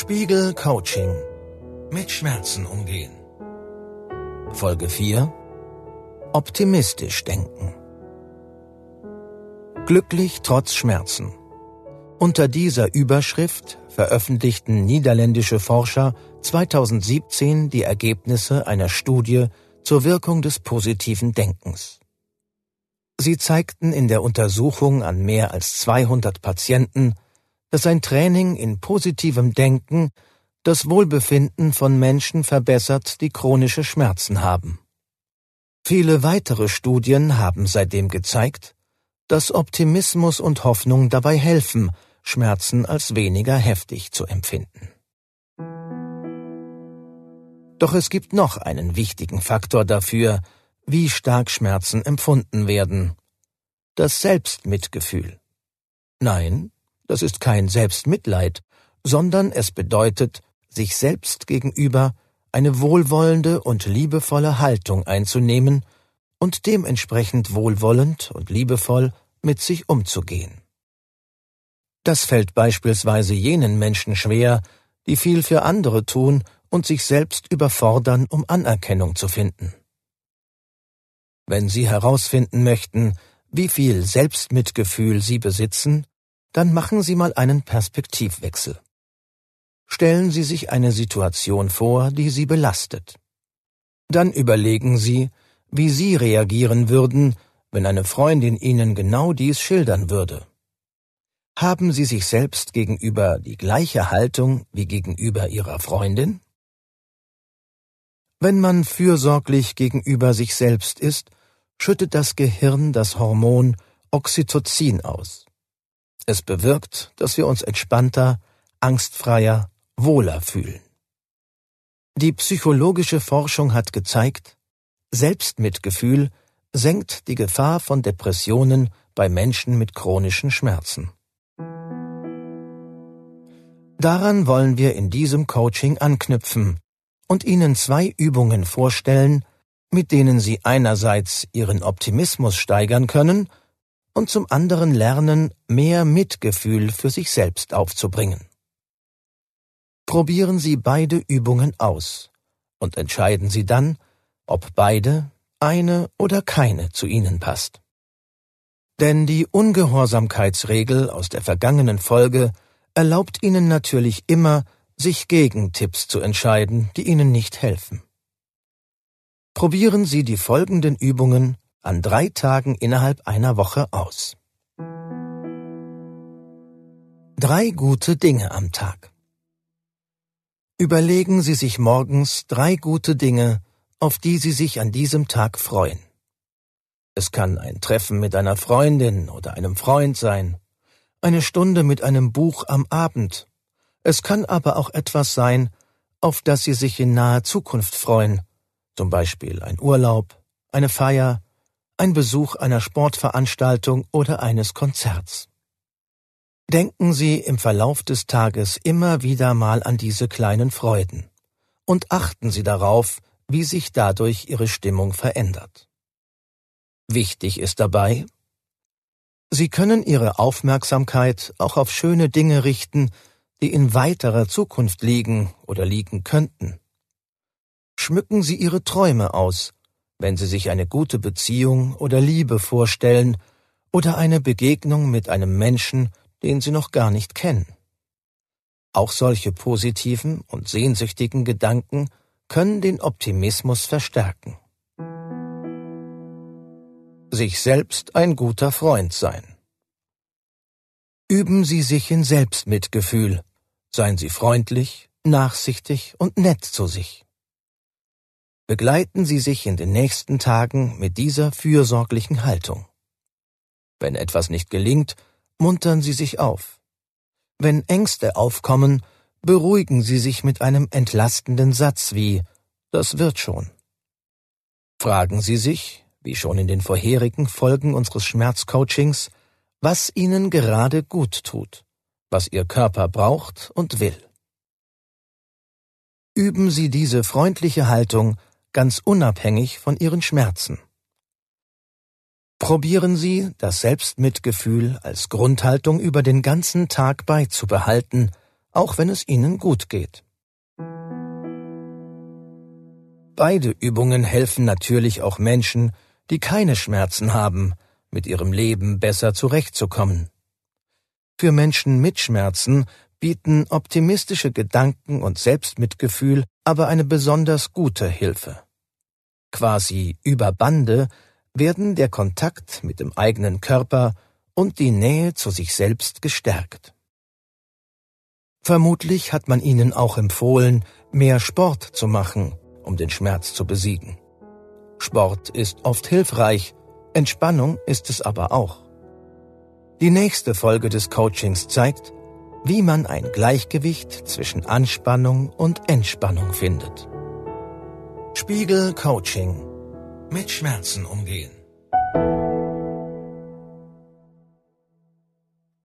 Spiegel Coaching. Mit Schmerzen umgehen. Folge 4. Optimistisch denken. Glücklich trotz Schmerzen. Unter dieser Überschrift veröffentlichten niederländische Forscher 2017 die Ergebnisse einer Studie zur Wirkung des positiven Denkens. Sie zeigten in der Untersuchung an mehr als 200 Patienten, dass ein Training in positivem Denken das Wohlbefinden von Menschen verbessert, die chronische Schmerzen haben. Viele weitere Studien haben seitdem gezeigt, dass Optimismus und Hoffnung dabei helfen, Schmerzen als weniger heftig zu empfinden. Doch es gibt noch einen wichtigen Faktor dafür, wie stark Schmerzen empfunden werden. Das Selbstmitgefühl. Nein, das ist kein Selbstmitleid, sondern es bedeutet, sich selbst gegenüber eine wohlwollende und liebevolle Haltung einzunehmen und dementsprechend wohlwollend und liebevoll mit sich umzugehen. Das fällt beispielsweise jenen Menschen schwer, die viel für andere tun und sich selbst überfordern, um Anerkennung zu finden. Wenn Sie herausfinden möchten, wie viel Selbstmitgefühl Sie besitzen, dann machen Sie mal einen Perspektivwechsel. Stellen Sie sich eine Situation vor, die Sie belastet. Dann überlegen Sie, wie Sie reagieren würden, wenn eine Freundin Ihnen genau dies schildern würde. Haben Sie sich selbst gegenüber die gleiche Haltung wie gegenüber Ihrer Freundin? Wenn man fürsorglich gegenüber sich selbst ist, schüttet das Gehirn das Hormon Oxytocin aus. Es bewirkt, dass wir uns entspannter, angstfreier, wohler fühlen. Die psychologische Forschung hat gezeigt, Selbstmitgefühl senkt die Gefahr von Depressionen bei Menschen mit chronischen Schmerzen. Daran wollen wir in diesem Coaching anknüpfen und Ihnen zwei Übungen vorstellen, mit denen Sie einerseits Ihren Optimismus steigern können und zum anderen lernen, mehr Mitgefühl für sich selbst aufzubringen. Probieren Sie beide Übungen aus und entscheiden Sie dann, ob beide, eine oder keine zu Ihnen passt. Denn die Ungehorsamkeitsregel aus der vergangenen Folge erlaubt Ihnen natürlich immer, sich gegen Tipps zu entscheiden, die Ihnen nicht helfen. Probieren Sie die folgenden Übungen an drei Tagen innerhalb einer Woche aus. Drei gute Dinge am Tag. Überlegen Sie sich morgens drei gute Dinge, auf die Sie sich an diesem Tag freuen. Es kann ein Treffen mit einer Freundin oder einem Freund sein, eine Stunde mit einem Buch am Abend. Es kann aber auch etwas sein, auf das Sie sich in naher Zukunft freuen, zum Beispiel ein Urlaub, eine Feier, ein Besuch einer Sportveranstaltung oder eines Konzerts. Denken Sie im Verlauf des Tages immer wieder mal an diese kleinen Freuden und achten Sie darauf, wie sich dadurch Ihre Stimmung verändert. Wichtig ist dabei, Sie können Ihre Aufmerksamkeit auch auf schöne Dinge richten, die in weiterer Zukunft liegen oder liegen könnten. Schmücken Sie Ihre Träume aus, wenn Sie sich eine gute Beziehung oder Liebe vorstellen oder eine Begegnung mit einem Menschen, den Sie noch gar nicht kennen. Auch solche positiven und sehnsüchtigen Gedanken können den Optimismus verstärken sich selbst ein guter Freund sein. Üben Sie sich in Selbstmitgefühl, seien Sie freundlich, nachsichtig und nett zu sich. Begleiten Sie sich in den nächsten Tagen mit dieser fürsorglichen Haltung. Wenn etwas nicht gelingt, muntern Sie sich auf. Wenn Ängste aufkommen, beruhigen Sie sich mit einem entlastenden Satz wie Das wird schon. Fragen Sie sich, wie schon in den vorherigen Folgen unseres Schmerzcoachings, was Ihnen gerade gut tut, was Ihr Körper braucht und will. Üben Sie diese freundliche Haltung ganz unabhängig von Ihren Schmerzen. Probieren Sie, das Selbstmitgefühl als Grundhaltung über den ganzen Tag beizubehalten auch wenn es ihnen gut geht. Beide Übungen helfen natürlich auch Menschen, die keine Schmerzen haben, mit ihrem Leben besser zurechtzukommen. Für Menschen mit Schmerzen bieten optimistische Gedanken und Selbstmitgefühl aber eine besonders gute Hilfe. Quasi über Bande werden der Kontakt mit dem eigenen Körper und die Nähe zu sich selbst gestärkt. Vermutlich hat man ihnen auch empfohlen, mehr Sport zu machen, um den Schmerz zu besiegen. Sport ist oft hilfreich, Entspannung ist es aber auch. Die nächste Folge des Coachings zeigt, wie man ein Gleichgewicht zwischen Anspannung und Entspannung findet. Spiegel Coaching. Mit Schmerzen umgehen.